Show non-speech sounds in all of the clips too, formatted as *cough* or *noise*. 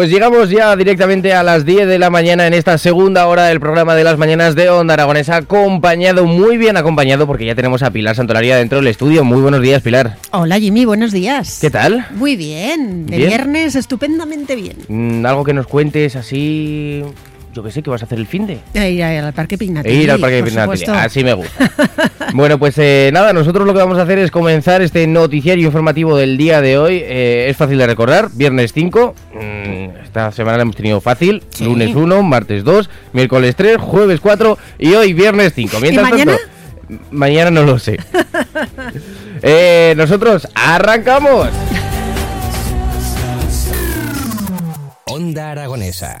Pues llegamos ya directamente a las 10 de la mañana en esta segunda hora del programa de las mañanas de Onda Aragonesa, acompañado, muy bien acompañado, porque ya tenemos a Pilar Santolaria dentro del estudio. Muy buenos días, Pilar. Hola Jimmy, buenos días. ¿Qué tal? Muy bien, de ¿Bien? viernes estupendamente bien. Mm, algo que nos cuentes así, yo que sé, que vas a hacer el fin de... E ir al Parque Pignatelli. E ir al Parque Pignatelli. Así me gusta. *laughs* bueno, pues eh, nada, nosotros lo que vamos a hacer es comenzar este noticiario informativo del día de hoy. Eh, es fácil de recordar, viernes 5. mm, esta semana la hemos tenido fácil. Sí. Lunes 1, martes 2, miércoles 3, jueves 4 y hoy viernes 5. Mientras mañana? tanto, mañana no lo sé. *laughs* Eh, nosotros arrancamos. Onda Aragonesa.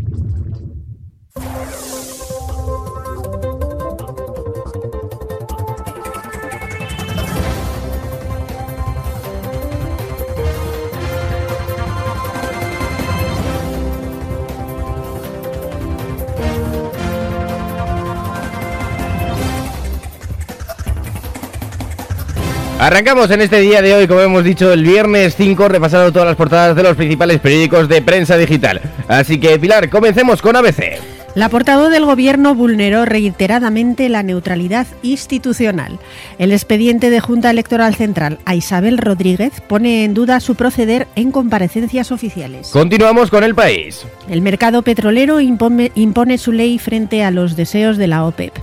Arrancamos en este día de hoy, como hemos dicho, el viernes 5, repasando todas las portadas de los principales periódicos de prensa digital. Así que, Pilar, comencemos con ABC. La portavoz del gobierno vulneró reiteradamente la neutralidad institucional. El expediente de Junta Electoral Central a Isabel Rodríguez pone en duda su proceder en comparecencias oficiales. Continuamos con el país. El mercado petrolero impone, impone su ley frente a los deseos de la OPEP.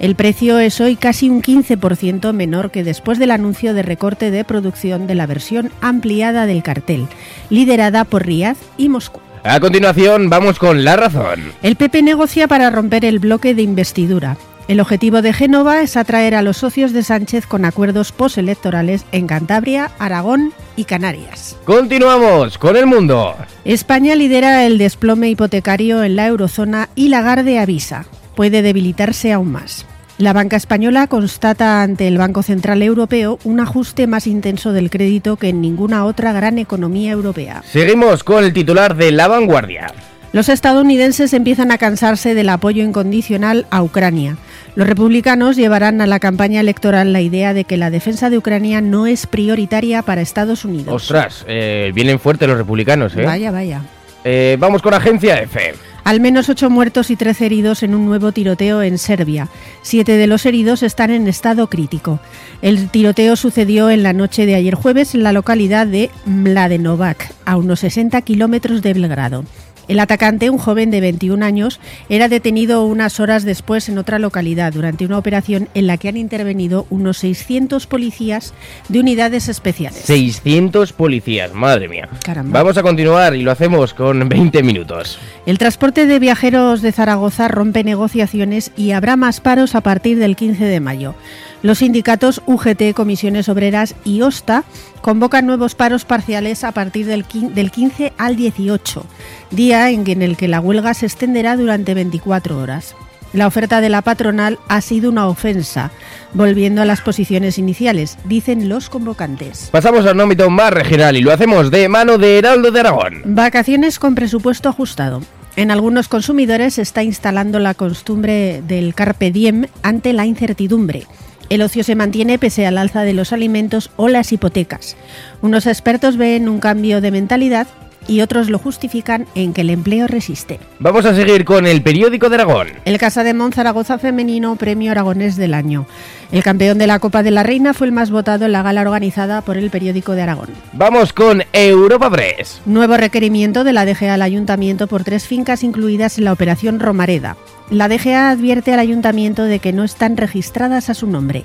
El precio es hoy casi un 15% menor que después del anuncio de recorte de producción de la versión ampliada del cartel, liderada por Riad y Moscú. A continuación, vamos con la razón. El PP negocia para romper el bloque de investidura. El objetivo de Génova es atraer a los socios de Sánchez con acuerdos postelectorales en Cantabria, Aragón y Canarias. Continuamos con el mundo. España lidera el desplome hipotecario en la eurozona y Lagarde avisa. Puede debilitarse aún más. La banca española constata ante el Banco Central Europeo un ajuste más intenso del crédito que en ninguna otra gran economía europea. Seguimos con el titular de La Vanguardia. Los estadounidenses empiezan a cansarse del apoyo incondicional a Ucrania. Los republicanos llevarán a la campaña electoral la idea de que la defensa de Ucrania no es prioritaria para Estados Unidos. Ostras, eh, vienen fuertes los republicanos, ¿eh? Vaya, vaya. Eh, Vamos con Agencia F. Al menos ocho muertos y trece heridos en un nuevo tiroteo en Serbia. Siete de los heridos están en estado crítico. El tiroteo sucedió en la noche de ayer jueves en la localidad de Mladenovac, a unos 60 kilómetros de Belgrado. El atacante, un joven de 21 años, era detenido unas horas después en otra localidad durante una operación en la que han intervenido unos 600 policías de unidades especiales. 600 policías, madre mía. Caramba. Vamos a continuar y lo hacemos con 20 minutos. El transporte de viajeros de Zaragoza rompe negociaciones y habrá más paros a partir del 15 de mayo. Los sindicatos UGT, Comisiones Obreras y OSTA convocan nuevos paros parciales a partir del 15 al 18, día en el que la huelga se extenderá durante 24 horas. La oferta de la patronal ha sido una ofensa, volviendo a las posiciones iniciales, dicen los convocantes. Pasamos a un ámbito más regional y lo hacemos de mano de Heraldo de Aragón. Vacaciones con presupuesto ajustado. En algunos consumidores se está instalando la costumbre del carpe diem ante la incertidumbre. El ocio se mantiene pese al alza de los alimentos o las hipotecas. Unos expertos ven un cambio de mentalidad y otros lo justifican en que el empleo resiste. Vamos a seguir con el periódico de Aragón. El Casa de Mon Zaragoza Femenino Premio Aragonés del Año. El campeón de la Copa de la Reina fue el más votado en la gala organizada por el periódico de Aragón. Vamos con Europa Press. Nuevo requerimiento de la DGA al ayuntamiento por tres fincas incluidas en la operación Romareda. La DGA advierte al ayuntamiento de que no están registradas a su nombre.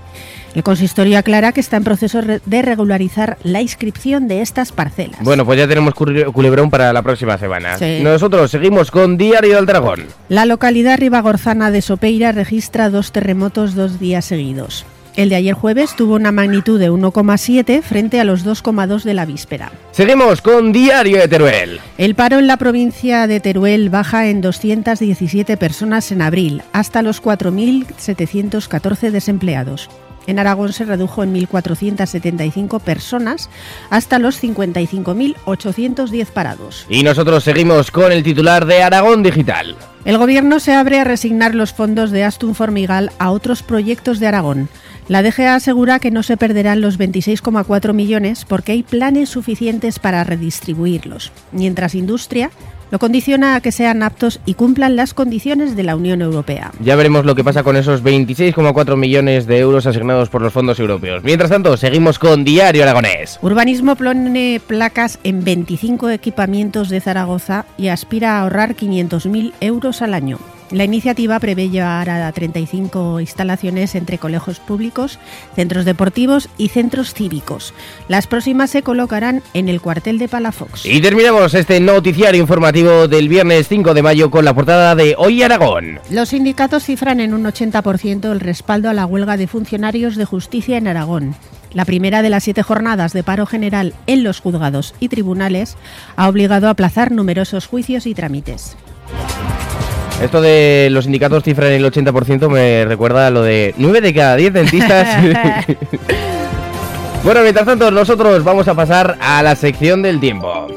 El consistorio aclara que está en proceso de regularizar la inscripción de estas parcelas. Bueno, pues ya tenemos cul- culebrón para la próxima semana. Sí. Nosotros seguimos con Diario del Dragón. La localidad ribagorzana de Sopeira registra dos terremotos dos días seguidos. El de ayer jueves tuvo una magnitud de 1,7 frente a los 2,2 de la víspera. Seguimos con Diario de Teruel. El paro en la provincia de Teruel baja en 217 personas en abril, hasta los 4.714 desempleados. En Aragón se redujo en 1.475 personas hasta los 55.810 parados. Y nosotros seguimos con el titular de Aragón Digital. El gobierno se abre a resignar los fondos de Aston Formigal a otros proyectos de Aragón. La DGA asegura que no se perderán los 26,4 millones porque hay planes suficientes para redistribuirlos, mientras Industria lo condiciona a que sean aptos y cumplan las condiciones de la Unión Europea. Ya veremos lo que pasa con esos 26,4 millones de euros asignados por los fondos europeos. Mientras tanto, seguimos con Diario Aragonés. Urbanismo pone placas en 25 equipamientos de Zaragoza y aspira a ahorrar 500.000 euros al año. La iniciativa prevé llevar a 35 instalaciones entre colegios públicos, centros deportivos y centros cívicos. Las próximas se colocarán en el cuartel de Palafox. Y terminamos este noticiario informativo del viernes 5 de mayo con la portada de Hoy Aragón. Los sindicatos cifran en un 80% el respaldo a la huelga de funcionarios de justicia en Aragón. La primera de las siete jornadas de paro general en los juzgados y tribunales ha obligado a aplazar numerosos juicios y trámites. Esto de los sindicatos cifran el 80% me recuerda a lo de 9 de cada 10 dentistas. *laughs* bueno, mientras tanto, nosotros vamos a pasar a la sección del tiempo.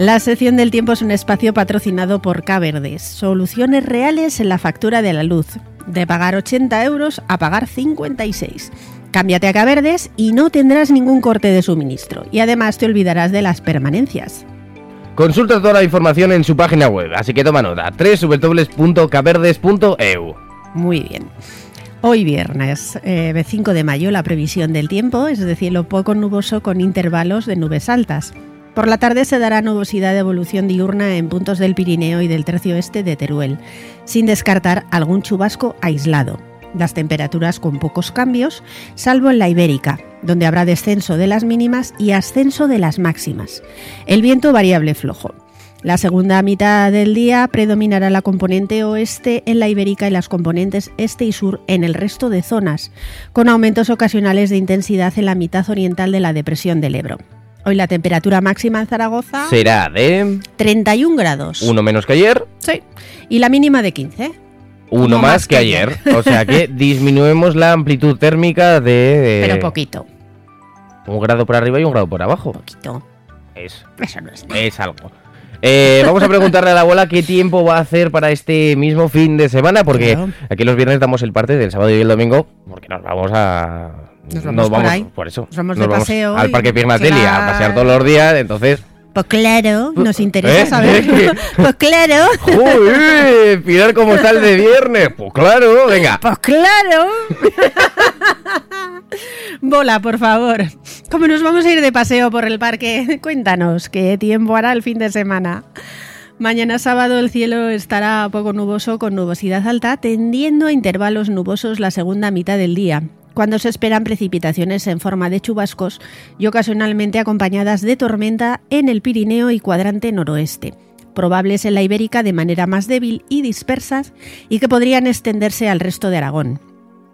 La sección del tiempo es un espacio patrocinado por Caverdes, soluciones reales en la factura de la luz, de pagar 80 euros a pagar 56. Cámbiate a Caverdes y no tendrás ningún corte de suministro. Y además te olvidarás de las permanencias. Consulta toda la información en su página web, así que toma nota, www.caverdes.eu. Muy bien. Hoy viernes, eh, 5 de mayo, la previsión del tiempo es de cielo poco nuboso con intervalos de nubes altas. Por la tarde se dará nubosidad de evolución diurna en puntos del Pirineo y del tercio oeste de Teruel, sin descartar algún chubasco aislado las temperaturas con pocos cambios, salvo en la Ibérica, donde habrá descenso de las mínimas y ascenso de las máximas. El viento variable flojo. La segunda mitad del día predominará la componente oeste en la Ibérica y las componentes este y sur en el resto de zonas, con aumentos ocasionales de intensidad en la mitad oriental de la depresión del Ebro. Hoy la temperatura máxima en Zaragoza será de 31 grados. Uno menos que ayer. Sí. Y la mínima de 15 uno más, que, ayer. O sea que *laughs* disminuimos la amplitud térmica de, Pero poquito. Un grado por arriba y un grado por abajo. Poquito. Es, Eso no es es algo. Eh, vamos a preguntarle a la abuela qué tiempo va a hacer para este mismo fin de semana, porque Claro. aquí los viernes damos el parte del sábado y el domingo, porque nos vamos a... Nos vamos por ahí. por eso. Nos vamos de paseo al Parque Piernatelli a pasear todos los días, entonces... Pues claro, nos interesa ¿Eh? saber. pues claro. ¡Joder! Pilar, ¿cómo está el de viernes? Pues claro, venga. Pues claro. Bola, por favor. ¿Cómo nos vamos a ir de paseo por el parque? Cuéntanos, ¿qué tiempo hará el fin de semana? Mañana sábado el cielo estará poco nuboso con nubosidad alta, tendiendo a intervalos nubosos la segunda mitad del día, cuando se esperan precipitaciones en forma de chubascos y ocasionalmente acompañadas de tormenta en el Pirineo y cuadrante noroeste probables en la Ibérica de manera más débil y dispersas y que podrían extenderse al resto de Aragón.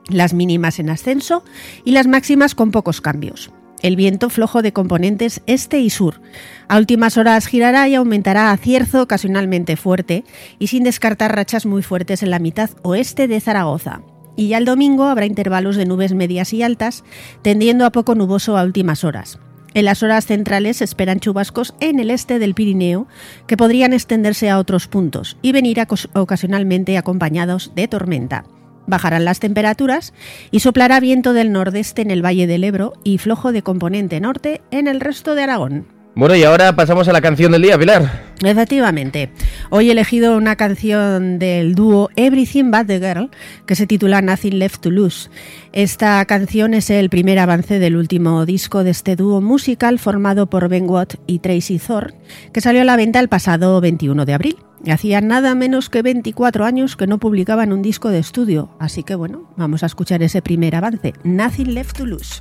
Las mínimas en ascenso y las máximas con pocos cambios. El viento flojo de componentes este y sur. A últimas horas girará y aumentará a cierzo ocasionalmente fuerte y sin descartar rachas muy fuertes en la mitad oeste de Zaragoza. Y ya el domingo habrá intervalos de nubes medias y altas, tendiendo a poco nuboso a últimas horas. En las horas centrales se esperan chubascos en el este del Pirineo que podrían extenderse a otros puntos y venir ocasionalmente acompañados de tormenta. Bajarán las temperaturas y soplará viento del nordeste en el Valle del Ebro y flojo de componente norte en el resto de Aragón. Bueno, y ahora pasamos a la canción del día, Pilar. Efectivamente, hoy he elegido una canción del dúo Everything But the Girl que se titula Nothing Left to Lose. Esta canción es el primer avance del último disco de este dúo musical formado por Ben Watt y Tracy Thorn, que salió a la venta el pasado 21 de abril. Hacía nada menos que 24 años que no publicaban un disco de estudio, así que bueno, vamos a escuchar ese primer avance, Nothing Left to Lose.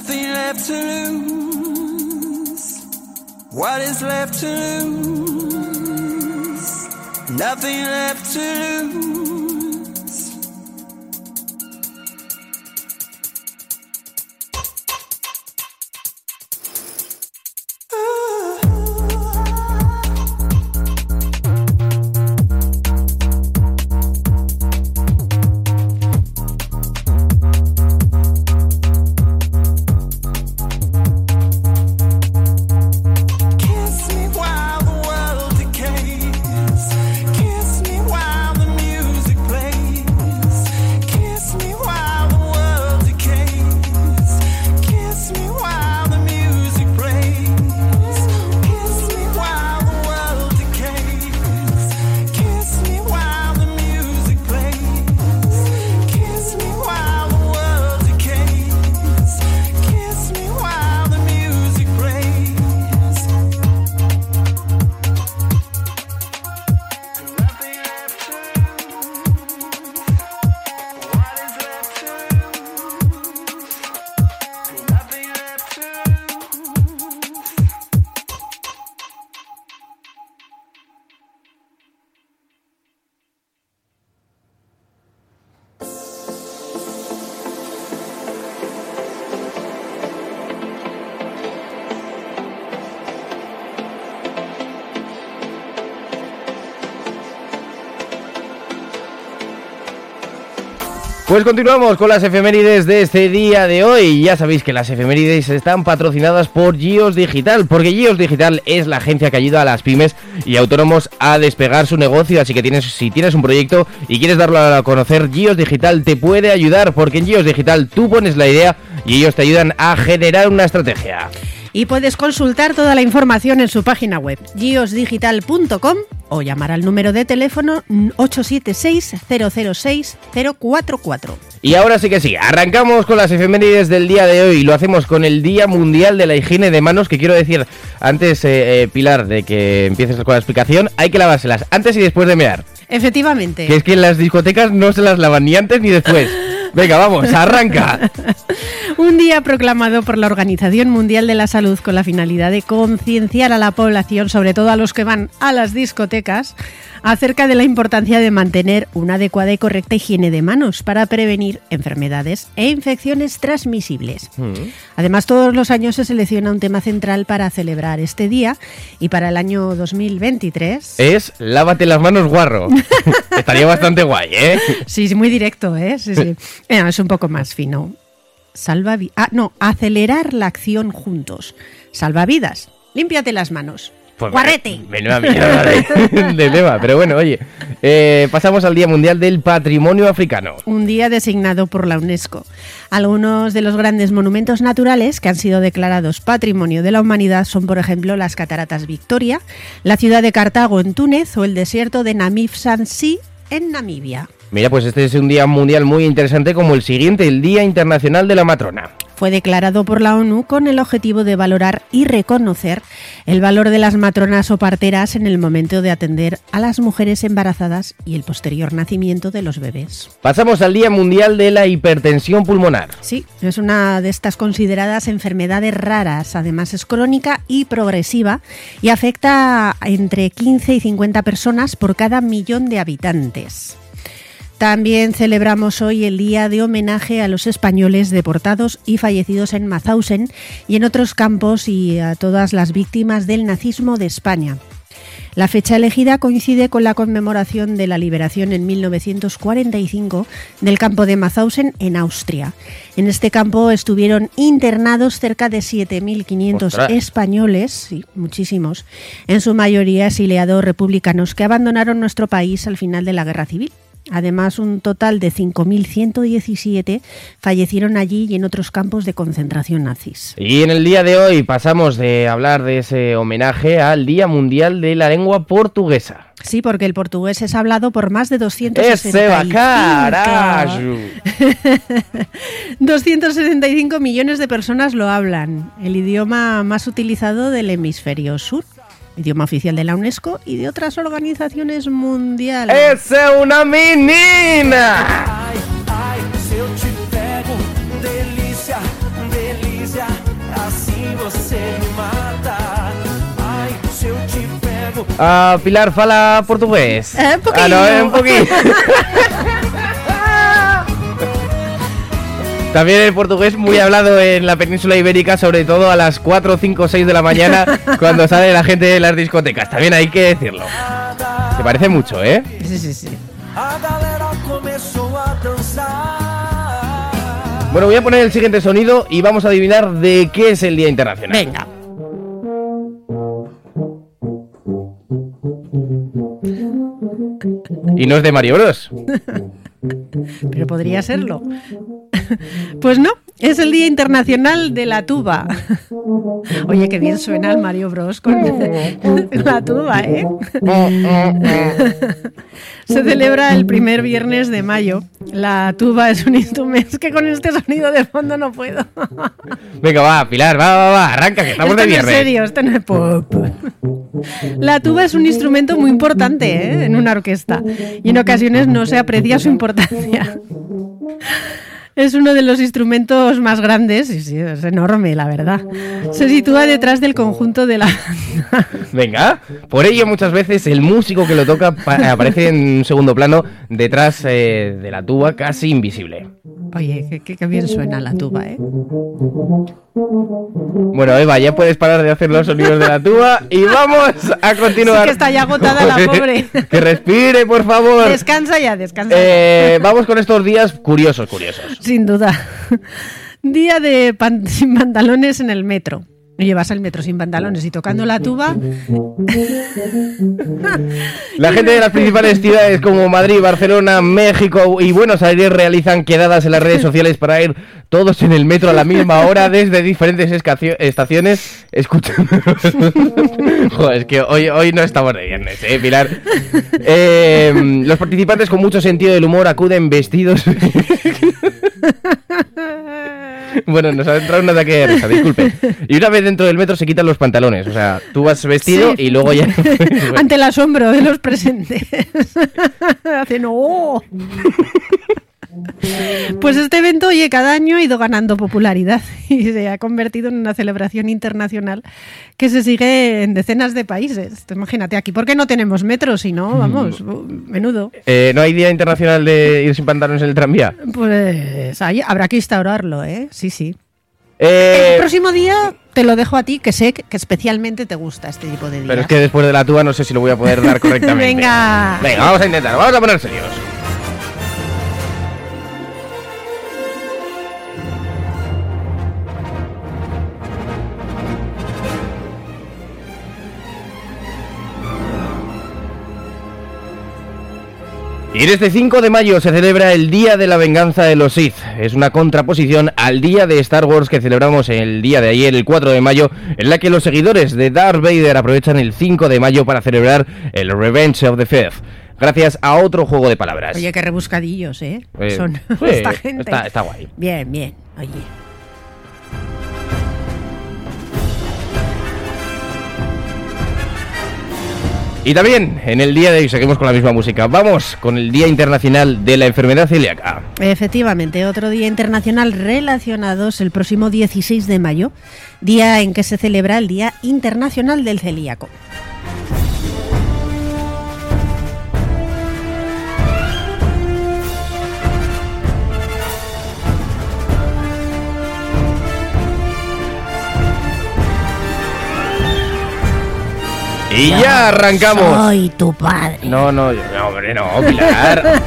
Nothing left to lose. What is left to lose? Nothing left to lose. Pues continuamos con las efemérides de este día de hoy. Ya sabéis que las efemérides están patrocinadas por Gios Digital, porque Gios Digital es la agencia que ayuda a las pymes y autónomos a despegar su negocio. Así que tienes, si tienes un proyecto y quieres darlo a conocer, Gios Digital te puede ayudar, porque en Gios Digital tú pones la idea y ellos te ayudan a generar una estrategia. Y puedes consultar toda la información en su página web, giosdigital.com o llamar al número de teléfono 876-006-044. Y ahora sí que sí, arrancamos con las efemérides del día de hoy. Lo hacemos con el Día Mundial de la Higiene de Manos, que quiero decir antes, eh, eh, Pilar, de que empieces con la explicación, hay que lavárselas antes y después de mear. Efectivamente. Que es que en las discotecas no se las lavan ni antes ni después. *laughs* Venga, vamos, arranca. *laughs* Un día proclamado por la Organización Mundial de la Salud con la finalidad de concienciar a la población, sobre todo a los que van a las discotecas, acerca de la importancia de mantener una adecuada y correcta higiene de manos para prevenir enfermedades e infecciones transmisibles. Además, todos los años se selecciona un tema central para celebrar este día y para el año 2023... Es lávate las manos guarro. *laughs* Estaría bastante guay, ¿eh? Sí, sí, muy directo, ¿eh? Sí, sí. Eh, es un poco más fino. Salva ah, no, acelerar la acción juntos. Salva vidas. Límpiate las manos. Pues Guarrete. Menuda mierda de, *laughs* de tema. Pero bueno, oye, eh, pasamos al Día Mundial del Patrimonio Africano. Un día designado por la UNESCO. Algunos de los grandes monumentos naturales que han sido declarados Patrimonio de la Humanidad son, por ejemplo, las Cataratas Victoria, la ciudad de Cartago en Túnez o el desierto de Namib Sansi en Namibia. Mira, pues este es un día mundial muy interesante como el siguiente, el Día Internacional de la Matrona. Fue declarado por la ONU con el objetivo de valorar y reconocer el valor de las matronas o parteras en el momento de atender a las mujeres embarazadas y el posterior nacimiento de los bebés. Pasamos al Día Mundial de la Hipertensión Pulmonar. Sí, es una de estas consideradas enfermedades raras, además es crónica y progresiva y afecta a entre 15 y 50 personas por cada millón de habitantes. También celebramos hoy el día de homenaje a los españoles deportados y fallecidos en Mauthausen y en otros campos y a todas las víctimas del nazismo de España. La fecha elegida coincide con la conmemoración de la liberación en 1945 del campo de Mauthausen en Austria. En este campo estuvieron internados cerca de 7.500 ¡Ostras! españoles, sí, muchísimos, en su mayoría exiliados republicanos que abandonaron nuestro país al final de la Guerra Civil. Además, un total de 5.117 fallecieron allí y en otros campos de concentración nazis. Y en el día de hoy pasamos de hablar de ese homenaje al Día Mundial de la Lengua Portuguesa. Sí, porque el portugués es hablado por más de ¡Ese 265, bacarajo! 275 millones de personas lo hablan. El idioma más utilizado del hemisferio sur. Idioma oficial de la UNESCO y de otras organizaciones mundiales. ¡Esa es una menina! Ai, ai, se eu te pego, delícia, delícia, assim você me mata. Ai, se eu te pego. Ah, Pilar fala portugués. Eh, un poquillo. Ah, no, eh, un poquito. *laughs* También el portugués muy hablado en la península ibérica, sobre todo a las 4, 5, 6 de la mañana, *laughs* cuando sale la gente de las discotecas. También hay que decirlo. Se parece mucho, ¿eh? Sí, sí, sí. Bueno, voy a poner el siguiente sonido y vamos a adivinar de qué es el Día Internacional. Venga. Y no es de Mario Bros. *laughs* Pero podría serlo. *laughs* Pues no, es el Día Internacional de la Tuba. *laughs* Oye, qué bien suena el Mario Bros con *laughs* la tuba, ¿eh? Se celebra el primer viernes de mayo. La tuba es un instrumento. Es que con este sonido de fondo no puedo. Venga, va, Pilar, va, va, va, arranca, que estamos esto de no es viernes. serio, esto no es pop. La tuba es un instrumento muy importante ¿eh? en una orquesta y en ocasiones no se aprecia su importancia. Es uno de los instrumentos más grandes, y sí, es enorme, la verdad. Se sitúa detrás del conjunto de la... Venga, por ello muchas veces el músico que lo toca pa- aparece en segundo plano detrás eh, de la tuba, casi invisible. Oye, qué, bien suena la tuba, ¿eh? Bueno, Eva, ya puedes parar de hacer los sonidos de la tuba y vamos a continuar. Sí que está ya agotada la pobre. que respire, por favor. Descansa ya, descansa. Eh, vamos con estos días curiosos, curiosos. Sin duda. *laughs* Día de *laughs* sin pantalones en el metro. Oye, vas al metro sin pantalones y tocando la tuba. La gente de las principales ciudades como Madrid, Barcelona, México y Buenos Aires realizan quedadas en las redes sociales para ir todos en el metro a la misma hora desde diferentes estaciones escuchando. *laughs* Joder, es que hoy, hoy no estamos de viernes, ¿eh, Pilar? Eh, los participantes con mucho sentido del humor acuden vestidos. *laughs* Bueno, nos ha entrado un ataque de risa, disculpe. Y una vez dentro del metro se quitan los pantalones. O sea, tú vas vestido Sí. y luego ya. *laughs* Ante el asombro de los presentes. *laughs* Hacen ¡oh! Pues este evento, oye, cada año ha ido ganando popularidad *laughs* y se ha convertido en una celebración internacional que se sigue en decenas de países. Imagínate aquí, ¿por qué no tenemos metro? Si no, vamos, menudo. Eh, ¿No hay Día Internacional de ir sin pantalones en el tranvía? Pues ahí habrá que instaurarlo, ¿eh? Sí, sí. Eh, El próximo día te lo dejo a ti, que sé que especialmente te gusta este tipo de días. pero es que después de la tuba no sé si lo voy a poder dar *laughs* correctamente. Venga. Venga, vamos a intentar, vamos a poner serios. Y en este 5 de mayo se celebra el Día de la Venganza de los Sith. Es una contraposición al Día de Star Wars que celebramos el día de ayer, el 4 de mayo, en la que los seguidores de Darth Vader aprovechan el 5 de mayo para celebrar el Revenge of the Fifth. Gracias a otro juego de palabras. Oye, qué rebuscadillos, ¿eh? Eh, Son sí, *laughs* esta gente. está- está guay. Bien, bien. Oye. Y también en el día de hoy seguimos con la misma música. Vamos con el Día Internacional de la Enfermedad Celíaca. Efectivamente, otro día internacional relacionado es el próximo 16 de mayo, día en que se celebra el Día Internacional del Celíaco. Y ya arrancamos. Soy tu padre. No, no, yo- no, hombre, no, Pilar.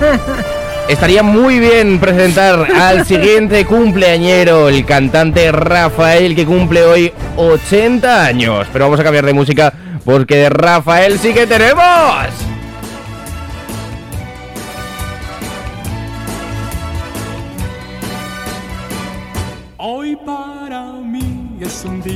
Estaría muy bien presentar al siguiente cumpleañero, el cantante Rafael, que cumple hoy 80 años. Pero vamos a cambiar de música porque de Rafael sí que tenemos.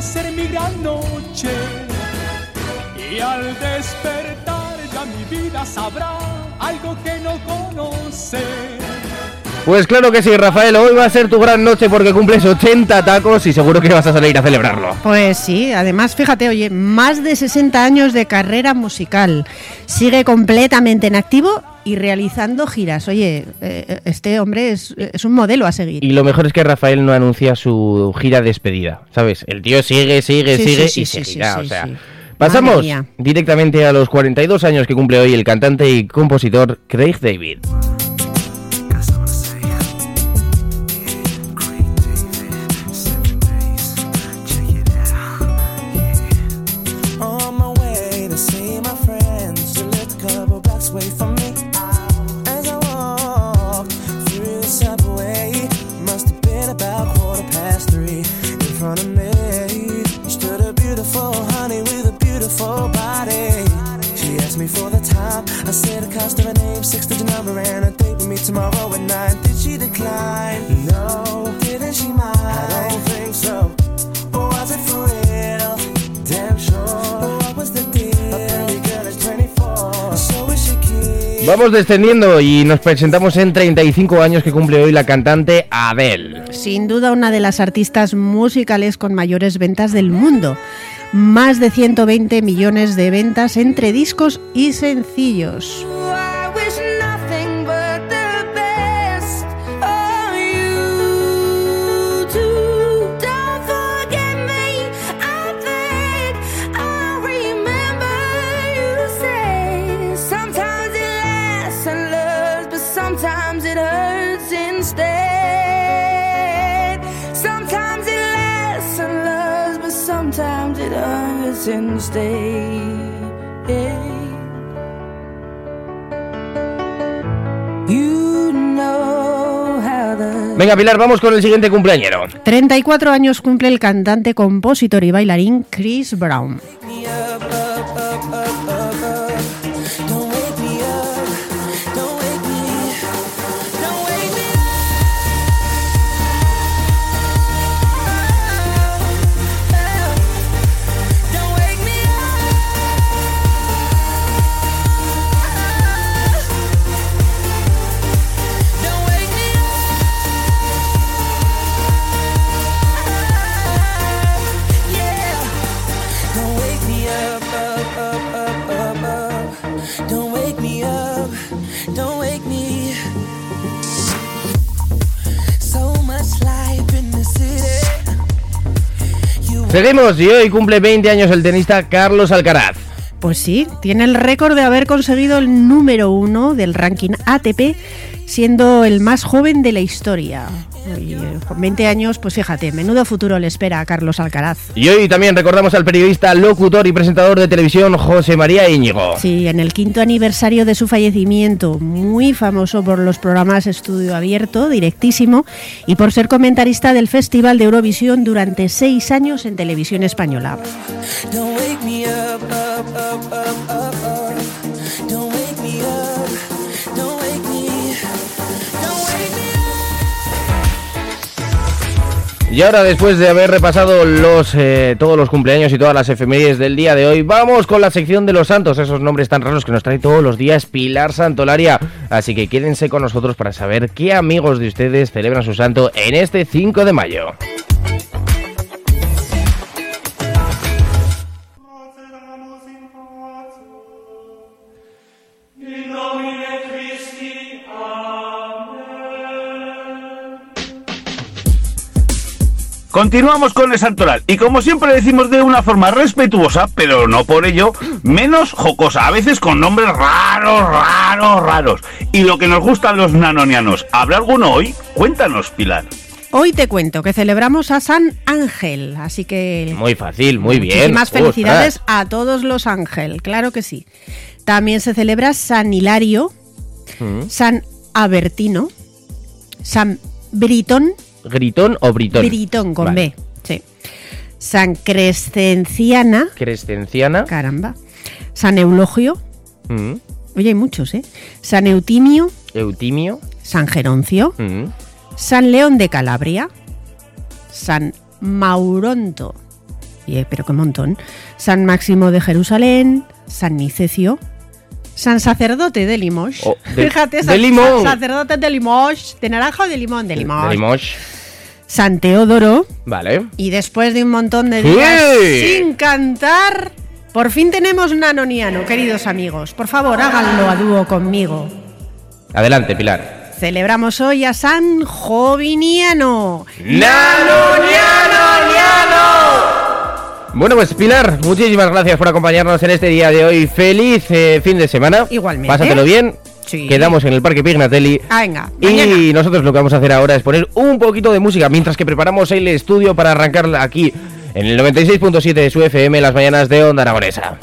Ser mi gran noche. Y al despertar ya mi vida sabrá algo que no conoce. Pues claro que sí, Rafael, hoy va a ser tu gran noche porque cumples 80 tacos y seguro que vas a salir a celebrarlo. Pues sí, además, fíjate, oye, más de 60 años de carrera musical. Sigue completamente en activo y realizando giras. Oye, eh, este hombre es, es un modelo a seguir. Y lo mejor es que Rafael no anuncia su gira despedida, ¿sabes? El tío sigue, sigue, Sí, sigue sí, y sí, seguirá, o sea. Pasamos directamente a los 42 años que cumple hoy el cantante y compositor Craig David. Vamos descendiendo y nos presentamos en 35 años que cumple hoy la cantante Adele. Sin duda una de las artistas musicales con mayores ventas del mundo. Más de 120 millones de ventas entre discos y sencillos. Hurts instead. You know how the Venga, Pilar, vamos con el siguiente cumpleañero. 34 años cumple el cantante, compositor y bailarín Chris Brown. Seguimos y hoy cumple 20 años el tenista Carlos Alcaraz. Pues sí, tiene el récord de haber conseguido el número uno del ranking ATP, siendo el más joven de la historia. Y, eh, con 20 años, pues fíjate, menudo futuro le espera a Carlos Alcaraz. Y hoy también recordamos al periodista, locutor y presentador de televisión José María Íñigo. Sí, en el quinto aniversario de su fallecimiento, muy famoso por los programas Estudio Abierto, directísimo, y por ser comentarista del Festival de Eurovisión durante seis años en televisión española. Don't wake me up, up, up, up, up, Y ahora, después de haber repasado los eh, todos los cumpleaños y todas las efemérides del día de hoy, vamos con la sección de los santos, esos nombres tan raros que nos trae todos los días Pilar Santolaria. Así que quédense con nosotros para saber qué amigos de ustedes celebran su santo en este 5 de mayo. Continuamos con el santoral y como siempre decimos de una forma respetuosa, pero no por ello menos jocosa, a veces con nombres raros, raros, raros. Y lo que nos gusta a los nanonianos, ¿habrá alguno hoy? Cuéntanos, Pilar. Hoy te cuento que celebramos a San Ángel, así que Muy fácil, muy bien. muchísimas felicidades Ostras. a todos los Ángel, claro que sí. También se celebra San Hilario, Mm. San Abertino, San Britón, ¿Gritón o britón? Britón con Vale. B, sí. San Crescenciana, Crescenciana. caramba. San Eulogio, Mm. oye, hay muchos, ¿eh? San Eutimio, Eutimio. San Geroncio, Mm. San León de Calabria, San Mauronto, eh, pero qué montón, San Máximo de Jerusalén, San Nicecio, San Sacerdote de Limoges. Oh, de- *laughs* Fíjate, de San, limón. San Sacerdote de Limoges, de naranja o de limón, de Limoges. De Limoges. San Teodoro, Vale. y después de un montón de ¡Sí! días sin cantar, por fin tenemos nanoniano, queridos amigos. Por favor, háganlo a dúo conmigo. Adelante, Pilar. Celebramos hoy a San Joviniano. Bueno, pues Pilar, muchísimas gracias por acompañarnos en este día de hoy. Feliz eh, fin de semana. Igualmente. Pásatelo bien. Sí. Quedamos en el Parque Pignatelli. Ah, venga, Y mañana. nosotros lo que vamos a hacer ahora es poner un poquito de música mientras que preparamos el estudio para arrancar aquí en el 96.7 de su FM las mañanas de Onda Aragonesa.